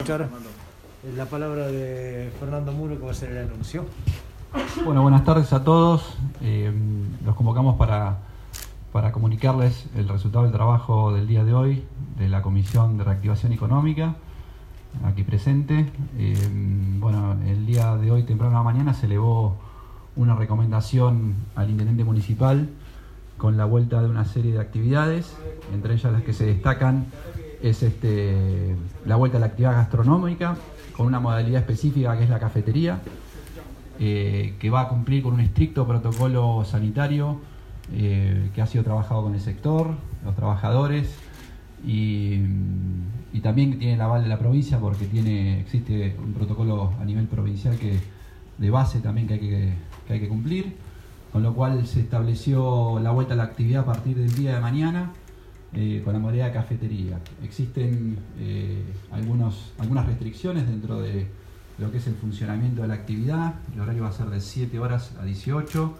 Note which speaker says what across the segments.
Speaker 1: escuchar la palabra de Fernando Muro que va a ser el anuncio.
Speaker 2: Bueno, buenas tardes a todos. Eh, los convocamos para, para comunicarles el resultado del trabajo del día de hoy de la Comisión de Reactivación Económica, aquí presente. Eh, bueno, el día de hoy, temprano a la mañana, se elevó una recomendación al intendente municipal con la vuelta de una serie de actividades, entre ellas las que se destacan es este, la vuelta a la actividad gastronómica con una modalidad específica que es la cafetería, eh, que va a cumplir con un estricto protocolo sanitario eh, que ha sido trabajado con el sector, los trabajadores y, también tiene el aval de la provincia porque tiene, existe un protocolo a nivel provincial que de base también que hay que, que hay que cumplir, con lo cual se estableció la vuelta a la actividad a partir del día de mañana eh, con la modalidad de cafetería. Existen eh, algunos, algunas restricciones dentro de lo que es el funcionamiento de la actividad. El horario va a ser de 7 horas a 18.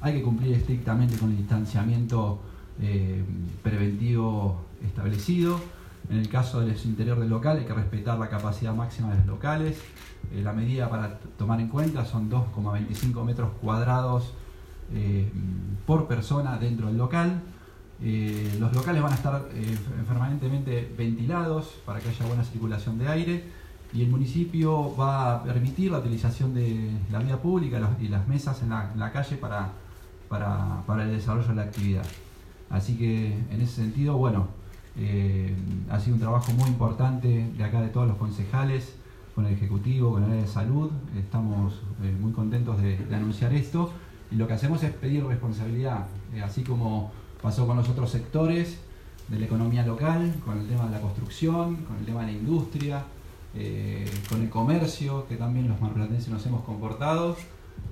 Speaker 2: Hay que cumplir estrictamente con el distanciamiento eh, preventivo establecido. En el caso del interior del local hay que respetar la capacidad máxima de los locales. la medida para tomar en cuenta son 2,25 metros cuadrados por persona dentro del local. Eh, los locales van a estar eh, permanentemente ventilados para que haya buena circulación de aire y el municipio va a permitir la utilización de la vía pública y las mesas en la, calle para, para, el desarrollo de la actividad. Así que en ese sentido, bueno, eh, ha sido un trabajo muy importante de acá de todos los concejales, con el Ejecutivo, con el área de salud. Estamos muy contentos de, de, anunciar esto y lo que hacemos es pedir responsabilidad, así como pasó con los otros sectores de la economía local, con el tema de la construcción, con el tema de la industria, eh, con el comercio, que también los marplatenses nos hemos comportado.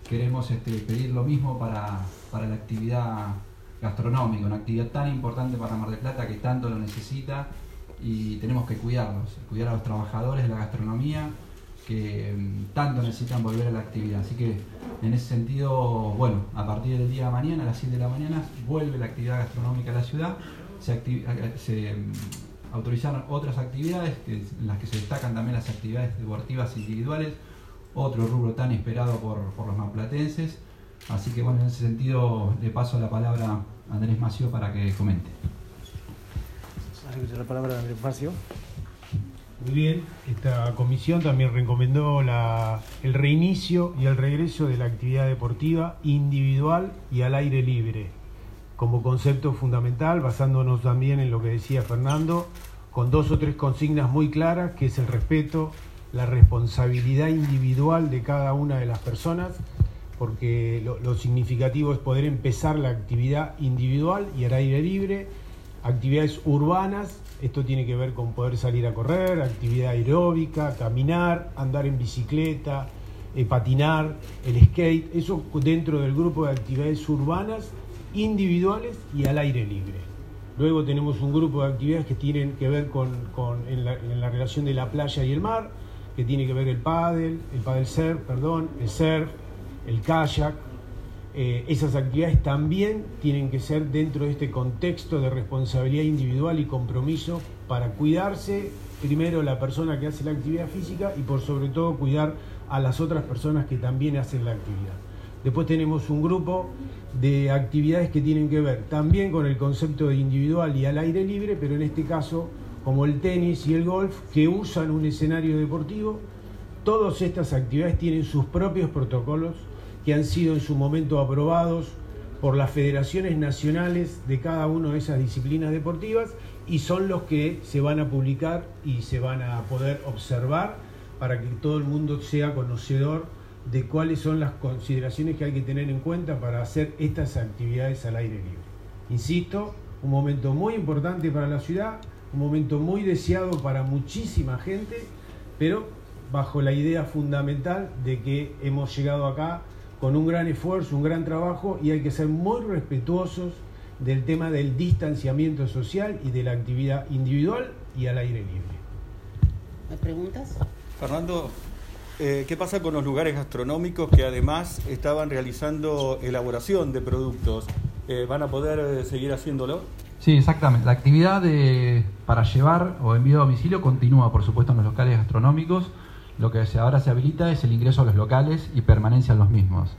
Speaker 2: Queremos este, pedir lo mismo para, la actividad gastronómica, una actividad tan importante para Mar del Plata que tanto lo necesita y tenemos que cuidarlos, cuidar a los trabajadores de la gastronomía que mm, tanto necesitan volver a la actividad. Así que en ese sentido, bueno, a partir del día de mañana, a las 7 de la mañana, vuelve la actividad gastronómica a la ciudad. Se, se mm, autorizaron otras actividades, en las que se destacan también las actividades deportivas individuales, otro rubro tan esperado por, los maplatenses. Así que bueno, en ese sentido le paso la palabra a Andrés Macio para que comente.
Speaker 1: La palabra de Andrés Macio.
Speaker 3: Muy bien, esta comisión también recomendó el reinicio y el regreso de la actividad deportiva individual y al aire libre, como concepto fundamental, basándonos también en lo que decía Fernando, con dos o tres consignas muy claras, que es el respeto, la responsabilidad individual de cada una de las personas, porque lo significativo es poder empezar la actividad individual y al aire libre, actividades urbanas esto tiene que ver con poder salir a correr, actividad aeróbica, caminar, andar en bicicleta, eh, patinar, el skate, eso dentro del grupo de actividades urbanas, individuales y al aire libre. Luego tenemos un grupo de actividades que tienen que ver con, en, la, relación de la playa y el mar, que tiene que ver el paddle, el paddle surf, perdón, el surf, el kayak, eh, esas actividades también tienen que ser dentro de este contexto de responsabilidad individual y compromiso para cuidarse primero la persona que hace la actividad física y por sobre todo cuidar a las otras personas que también hacen la actividad. Después tenemos un grupo de actividades que tienen que ver también con el concepto de individual y al aire libre, pero en este caso como el tenis y el golf, que usan un escenario deportivo. Todas estas actividades tienen sus propios protocolos que han sido en su momento aprobados por las federaciones nacionales de cada una de esas disciplinas deportivas y son los que se van a publicar y se van a poder observar para que todo el mundo sea conocedor de cuáles son las consideraciones que hay que tener en cuenta para hacer estas actividades al aire libre. Insisto, un momento muy importante para la ciudad, un momento muy deseado para muchísima gente, pero bajo la idea fundamental de que hemos llegado acá con un gran esfuerzo, un gran trabajo y hay que ser muy respetuosos del tema del distanciamiento social y de la actividad individual y al aire libre.
Speaker 4: ¿Me preguntas?
Speaker 5: Fernando, eh, ¿qué pasa con los lugares gastronómicos que además estaban realizando elaboración de productos? Eh, ¿Van a poder eh, seguir haciéndolo?
Speaker 2: Sí, exactamente. La actividad de, para llevar o envío a domicilio continúa, por supuesto, en los locales gastronómicos. Lo que ahora se habilita es el ingreso a los locales y permanencia en los mismos.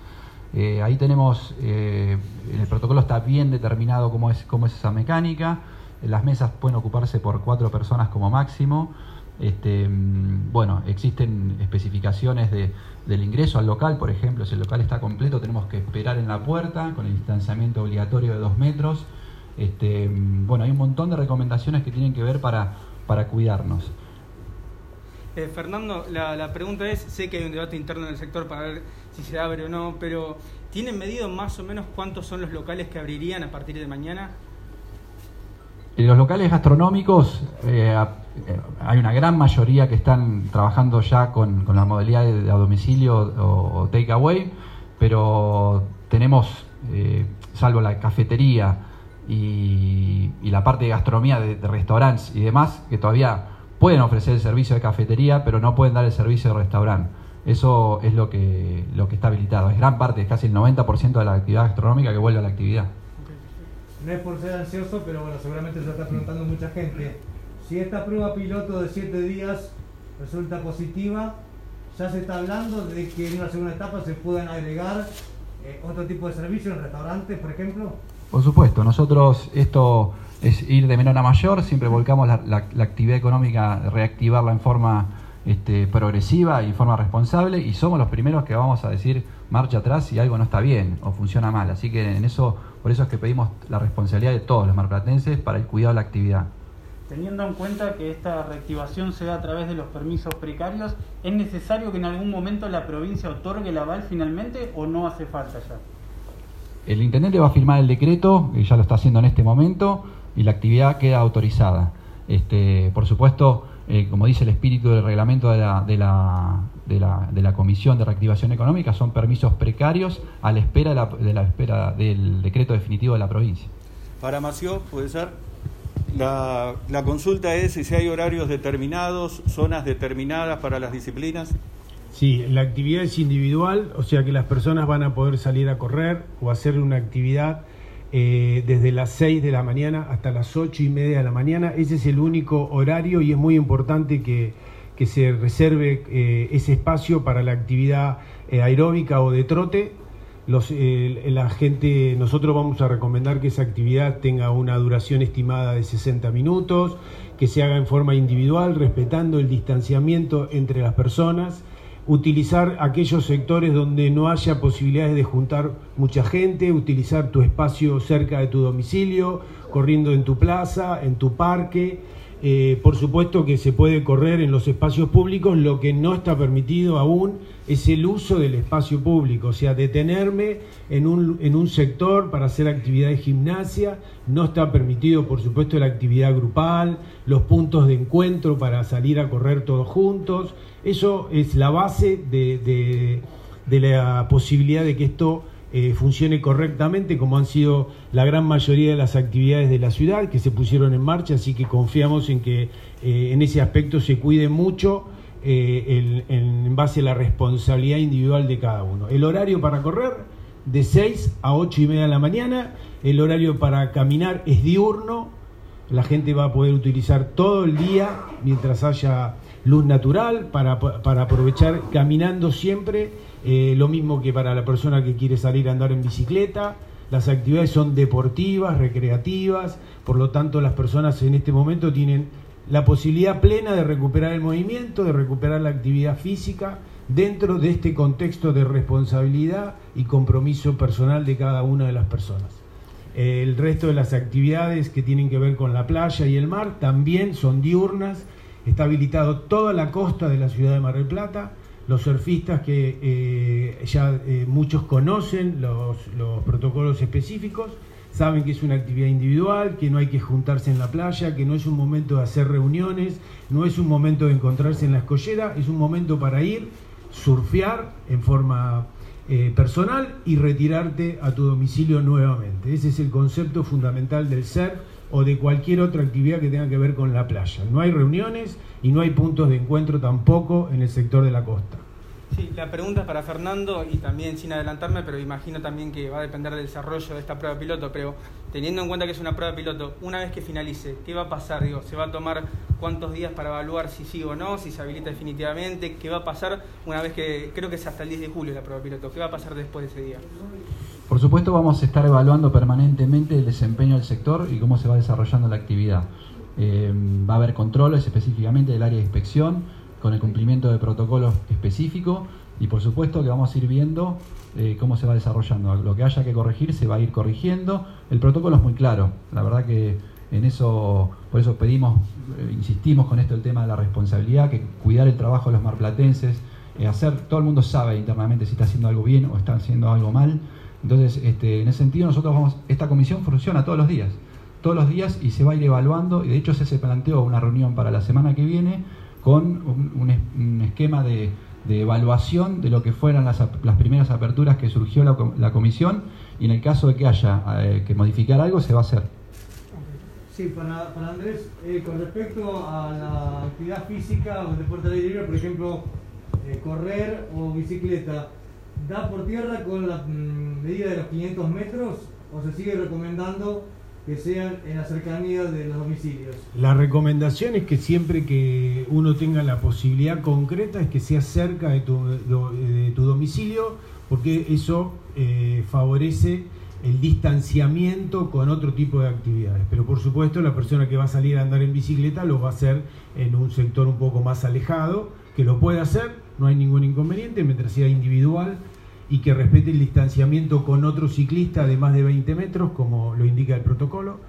Speaker 2: Eh, ahí tenemos, eh, en el protocolo está bien determinado cómo es, cómo es esa mecánica. Las mesas pueden ocuparse por cuatro personas como máximo. Este, mm, bueno, existen especificaciones de, del ingreso al local, por ejemplo, si el local está completo tenemos que esperar en la puerta con el distanciamiento obligatorio de dos metros. Este, bueno, hay un montón de recomendaciones que tienen que ver para, para cuidarnos.
Speaker 6: Eh, Fernando, la, pregunta es, sé que hay un debate interno en el sector para ver si se abre o no, pero ¿tienen medido más o menos cuántos son los locales que abrirían a partir de mañana?
Speaker 2: En los locales gastronómicos eh, eh, hay una gran mayoría que están trabajando ya con, con la modalidad de, a domicilio o, takeaway, pero tenemos, salvo la cafetería, y, la parte de gastronomía de, restaurantes y demás, que todavía pueden ofrecer el servicio de cafetería, pero no pueden dar el servicio de restaurante. Eso es lo que, lo que está habilitado. Es gran parte, es casi el 90% de la actividad gastronómica que vuelve a la actividad.
Speaker 1: No es por ser ansioso, pero bueno, seguramente se está preguntando mucha gente. Si esta prueba piloto de 7 días resulta positiva, ya se está hablando de que en una segunda etapa se puedan agregar eh, otro tipo de servicios en restaurantes, por ejemplo.
Speaker 2: Por supuesto, nosotros esto es ir de menor a mayor, siempre volcamos la, actividad económica, reactivarla en forma este, progresiva y en forma responsable y somos los primeros que vamos a decir marcha atrás si algo no está bien o funciona mal. Así que en eso, por eso es que pedimos la responsabilidad de todos los marplatenses para el cuidado de la actividad.
Speaker 7: Teniendo en cuenta que esta reactivación se da a través de los permisos precarios, ¿es necesario que en algún momento la provincia otorgue el aval finalmente o no hace falta ya?
Speaker 2: El intendente va a firmar el decreto, y ya lo está haciendo en este momento, y la actividad queda autorizada. Este, por supuesto, eh, como dice el espíritu del reglamento de la, de, la, de, la, de la, Comisión de Reactivación Económica, son permisos precarios a la espera de la, de la espera del decreto definitivo de la provincia.
Speaker 5: Para Mació, puede ser. La, la consulta es si hay horarios determinados, zonas determinadas para las disciplinas.
Speaker 3: Sí, la actividad es individual, o sea que las personas van a poder salir a correr o hacer una actividad eh, desde las 6 de la mañana hasta las 8 y media de la mañana. Ese es el único horario y es muy importante que, se reserve eh, ese espacio para la actividad eh, aeróbica o de trote. Los, la gente, nosotros vamos a recomendar que esa actividad tenga una duración estimada de 60 minutos, que se haga en forma individual, respetando el distanciamiento entre las personas utilizar aquellos sectores donde no haya posibilidades de juntar mucha gente, utilizar tu espacio cerca de tu domicilio, corriendo en tu plaza, en tu parque. Eh, por supuesto que se puede correr en los espacios públicos, lo que no está permitido aún es el uso del espacio público, o sea, detenerme en un, en un sector para hacer actividad de gimnasia, no está permitido por supuesto la actividad grupal, los puntos de encuentro para salir a correr todos juntos, eso es la base de, la posibilidad de que esto eh, funcione correctamente, como han sido la gran mayoría de las actividades de la ciudad que se pusieron en marcha, así que confiamos en que eh, en ese aspecto se cuide mucho eh, en base a la responsabilidad individual de cada uno. El horario para correr de 6 a 8 y media de la mañana, el horario para caminar es diurno, la gente va a poder utilizar todo el día mientras haya luz natural para, aprovechar caminando siempre, eh, lo mismo que para la persona que quiere salir a andar en bicicleta. Las actividades son deportivas, recreativas, por lo tanto las personas en este momento tienen la posibilidad plena de recuperar el movimiento, de recuperar la actividad física dentro de este contexto de responsabilidad y compromiso personal de cada una de las personas. El resto de las actividades que tienen que ver con la playa y el mar también son diurnas Está habilitado toda la costa de la ciudad de Mar del Plata. Los surfistas que eh, ya eh, muchos conocen los, protocolos específicos, saben que es una actividad individual, que no hay que juntarse en la playa, que no es un momento de hacer reuniones, no es un momento de encontrarse en la escollera, es un momento para ir, surfear en forma eh, personal y retirarte a tu domicilio nuevamente. Ese es el concepto fundamental del surf o de cualquier otra actividad que tenga que ver con la playa. No hay reuniones y no hay puntos de encuentro tampoco en el sector de la costa.
Speaker 6: Sí, la pregunta es para Fernando y también sin adelantarme, pero imagino también que va a depender del desarrollo de esta prueba piloto, pero teniendo en cuenta que es una prueba piloto, una vez que finalice, ¿qué va a pasar? Digo, ¿se va a tomar cuántos días para evaluar si sí o no, si se habilita definitivamente? ¿Qué va a pasar una vez que, creo que es hasta el 10 de julio la prueba piloto, ¿qué va a pasar después de ese día?
Speaker 2: Por supuesto vamos a estar evaluando permanentemente el desempeño del sector y cómo se va desarrollando la actividad. Eh, va a haber controles específicamente del área de inspección, con el cumplimiento de protocolos específicos y por supuesto que vamos a ir viendo eh, cómo se va desarrollando. Lo que haya que corregir se va a ir corrigiendo. El protocolo es muy claro, la verdad que en eso, por eso pedimos, eh, insistimos con esto el tema de la responsabilidad, que cuidar el trabajo de los marplatenses, eh, hacer, todo el mundo sabe internamente si está haciendo algo bien o está haciendo algo mal. Entonces, este, en ese sentido nosotros vamos, esta comisión funciona todos los días, todos los días y se va a ir evaluando, y de hecho se, se planteó una reunión para la semana que viene con un, esquema de, evaluación de lo que fueran las, primeras aperturas que surgió la, comisión y en el caso de que haya eh, que modificar algo se va a hacer.
Speaker 1: Sí, para, Andrés, eh, con respecto a la actividad física o deporte de libre, por ejemplo, eh, correr o bicicleta, ¿da por tierra con la mm, medida de los 500 metros o se sigue recomendando que sean en la cercanía de los domicilios.
Speaker 3: La recomendación es que siempre que uno tenga la posibilidad concreta es que sea cerca de tu, de tu domicilio, porque eso eh, favorece el distanciamiento con otro tipo de actividades. Pero por supuesto la persona que va a salir a andar en bicicleta lo va a hacer en un sector un poco más alejado, que lo puede hacer, no hay ningún inconveniente, mientras sea individual y que respete el distanciamiento con otro ciclista de más de 20 metros, como lo indica el protocolo.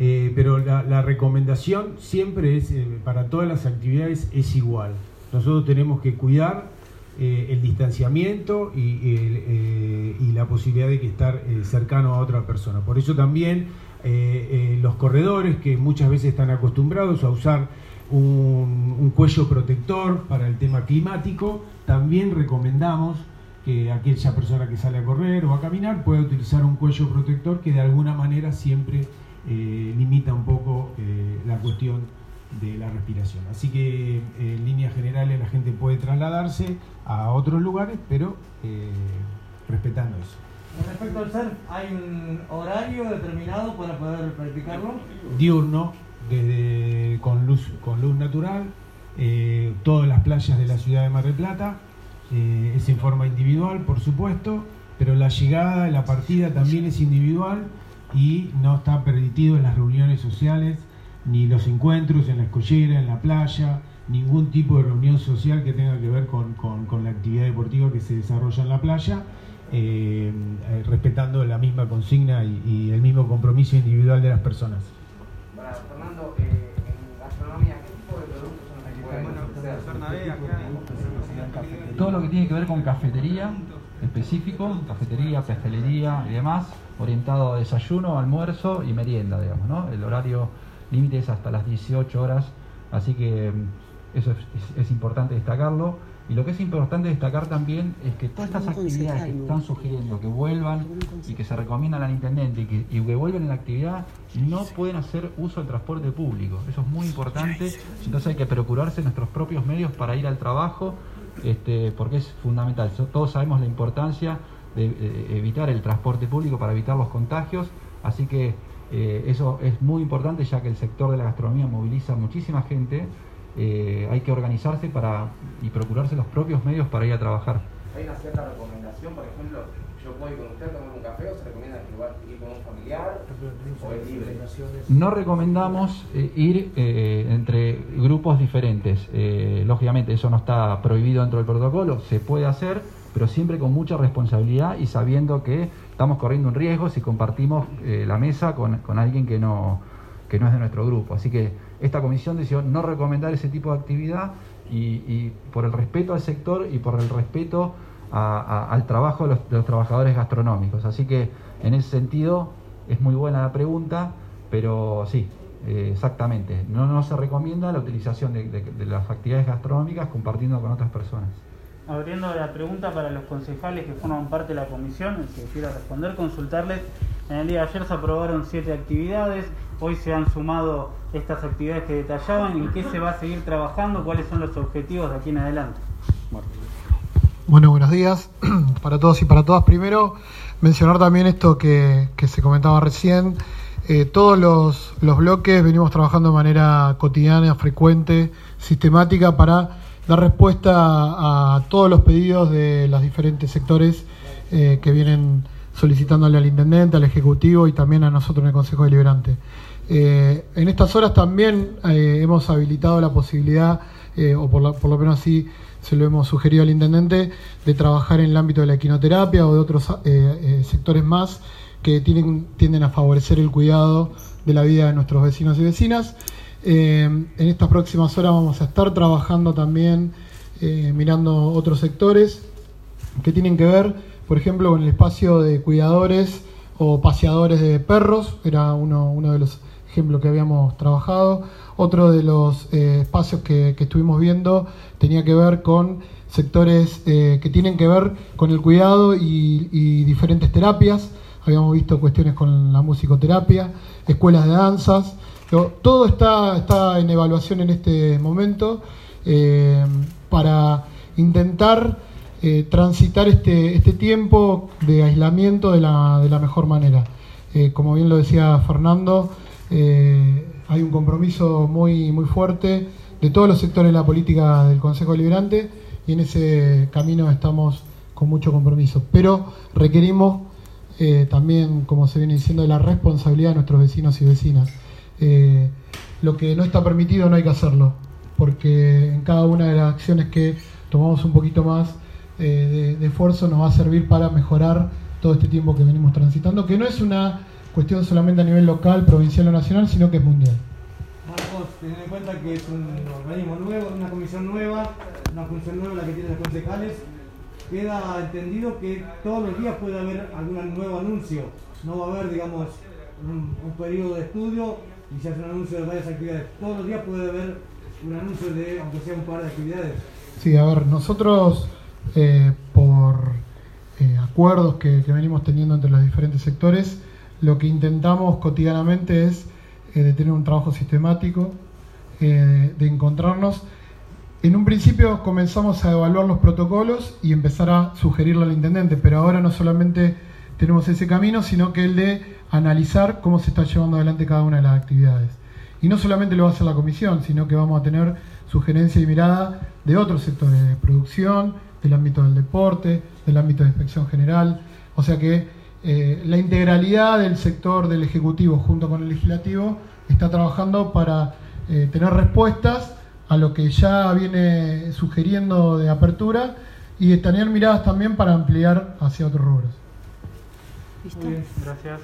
Speaker 3: Eh, pero la, recomendación siempre es, eh, para todas las actividades, es igual. Nosotros tenemos que cuidar eh, el distanciamiento y, la posibilidad de que estar cercano a otra persona. Por eso también los corredores, que muchas veces están acostumbrados a usar un cuello protector para el tema climático, también recomendamos que aquella persona que sale a correr o a caminar pueda utilizar un cuello protector que de alguna manera siempre eh, limita un poco eh, la cuestión de la respiración. Así que eh, en líneas generales la gente puede trasladarse a otros lugares, pero respetando eso.
Speaker 1: Con respecto al surf, ¿hay un horario determinado para poder practicarlo?
Speaker 3: Diurno, desde con luz, con luz natural, todas las playas de la ciudad de Mar del Plata, eh, es en forma individual, por supuesto, pero la llegada, la partida también es individual y no está permitido en las reuniones sociales, ni los encuentros en la escollera, en la playa, ningún tipo de reunión social que tenga que ver con, la actividad deportiva que se desarrolla en la playa, eh, eh, respetando la misma consigna y, el mismo compromiso individual de las personas.
Speaker 8: Fernando, en gastronomía, ¿qué tipo de productos son los que pueden
Speaker 2: todo lo que tiene que ver con cafetería específico, cafetería, pastelería y demás, orientado a desayuno, almuerzo y merienda, digamos, ¿no? El horario límite es hasta las 18 horas, así que mm, eso es, importante destacarlo. Y lo que es importante destacar también es que todas estas actividades que están sugiriendo que vuelvan y que se recomiendan al intendente y que, y que vuelvan en la actividad no pueden hacer uso del transporte público. Eso es muy importante. Entonces hay que procurarse nuestros propios medios para ir al trabajo este, porque es fundamental. Todos sabemos la importancia de, evitar el transporte público para evitar los contagios, así que eh, eso es muy importante ya que el sector de la gastronomía moviliza muchísima gente, eh, hay que organizarse para y procurarse los propios medios para ir a trabajar.
Speaker 8: ¿Hay una cierta recomendación, por ejemplo, yo voy con usted tomar un café o se recomienda ir con un familiar o es libre?
Speaker 2: No recomendamos eh, ir eh, entre grupos diferentes. Eh, lógicamente eso no está prohibido dentro del protocolo, se puede hacer, pero siempre con mucha responsabilidad y sabiendo que estamos corriendo un riesgo si compartimos la mesa con, alguien que no, que no es de nuestro grupo. Así que esta comisión decidió no recomendar ese tipo de actividad y, por el respeto al sector y por el respeto al trabajo de los, trabajadores gastronómicos. Así que en ese sentido es muy buena la pregunta, pero sí, eh, exactamente. No, no se recomienda la utilización de, las actividades gastronómicas compartiendo con otras personas.
Speaker 7: Abriendo la pregunta para los concejales que forman parte de la comisión, el que quiera responder, consultarles. En el día de ayer se aprobaron siete actividades, hoy se han sumado estas actividades que detallaban, en qué se va a seguir trabajando, cuáles son los objetivos de aquí en adelante.
Speaker 9: Bueno, buenos días para todos y para todas. Primero, mencionar también esto que, que se comentaba recién. Eh, todos los, los, bloques venimos trabajando de manera cotidiana, frecuente, sistemática para dar respuesta a, todos los pedidos de los diferentes sectores eh, que vienen solicitándole al intendente, al ejecutivo y también a nosotros en el Consejo Deliberante. Eh, en estas horas también hemos habilitado la posibilidad, o por, la, por, lo menos así se lo hemos sugerido al intendente, de trabajar en el ámbito de la equinoterapia o de otros sectores más que tienen, tienden a favorecer el cuidado de la vida de nuestros vecinos y vecinas. en estas próximas horas vamos a estar trabajando también, mirando otros sectores que tienen que ver, por ejemplo, con el espacio de cuidadores o paseadores de perros, era uno, uno de los que habíamos trabajado. Otro de los eh, espacios que, estuvimos viendo tenía que ver con sectores eh, que tienen que ver con el cuidado y, diferentes terapias. Habíamos visto cuestiones con la musicoterapia, escuelas de danzas. Todo está, en evaluación en este momento eh, para intentar transitar este, este tiempo de aislamiento de la, mejor manera. Como bien lo decía Fernando, eh, hay un compromiso muy, muy fuerte de todos los sectores de la política del Consejo Deliberante y en ese camino estamos con mucho compromiso. Pero requerimos eh, también, como se viene diciendo, la responsabilidad de nuestros vecinos y vecinas. Eh, lo que no está permitido no hay que hacerlo, porque en cada una de las acciones que tomamos un poquito más de esfuerzo nos va a servir para mejorar todo este tiempo que venimos transitando, que no es una cuestión solamente a nivel local, provincial o nacional, sino que es mundial.
Speaker 1: Marcos, teniendo en cuenta que es un organismo nuevo, una comisión nueva, una función nueva la que tienen los concejales, queda entendido que todos los días puede haber algún nuevo anuncio. No va a haber, digamos, un, un periodo de estudio y se hace un anuncio de varias actividades. Todos los días puede haber un anuncio de, aunque sea un par de actividades.
Speaker 9: Sí, a ver, nosotros eh, por eh, acuerdos que, que venimos teniendo entre los diferentes sectores, lo que intentamos cotidianamente es eh, de tener un trabajo sistemático, eh, de encontrarnos. En un principio comenzamos a evaluar los protocolos y empezar a sugerirlo al intendente, pero ahora no solamente tenemos ese camino, sino que el de analizar cómo se está llevando adelante cada una de las actividades. Y no solamente lo va a hacer la comisión, sino que vamos a tener sugerencia y mirada de otros sectores, de producción, del ámbito del deporte, del ámbito de inspección general. O sea que eh, la integralidad del sector del Ejecutivo junto con el Legislativo está trabajando para eh, tener respuestas a lo que ya viene sugiriendo de apertura y de tener miradas también para ampliar hacia otros rubros.
Speaker 7: ¿Listo? Gracias.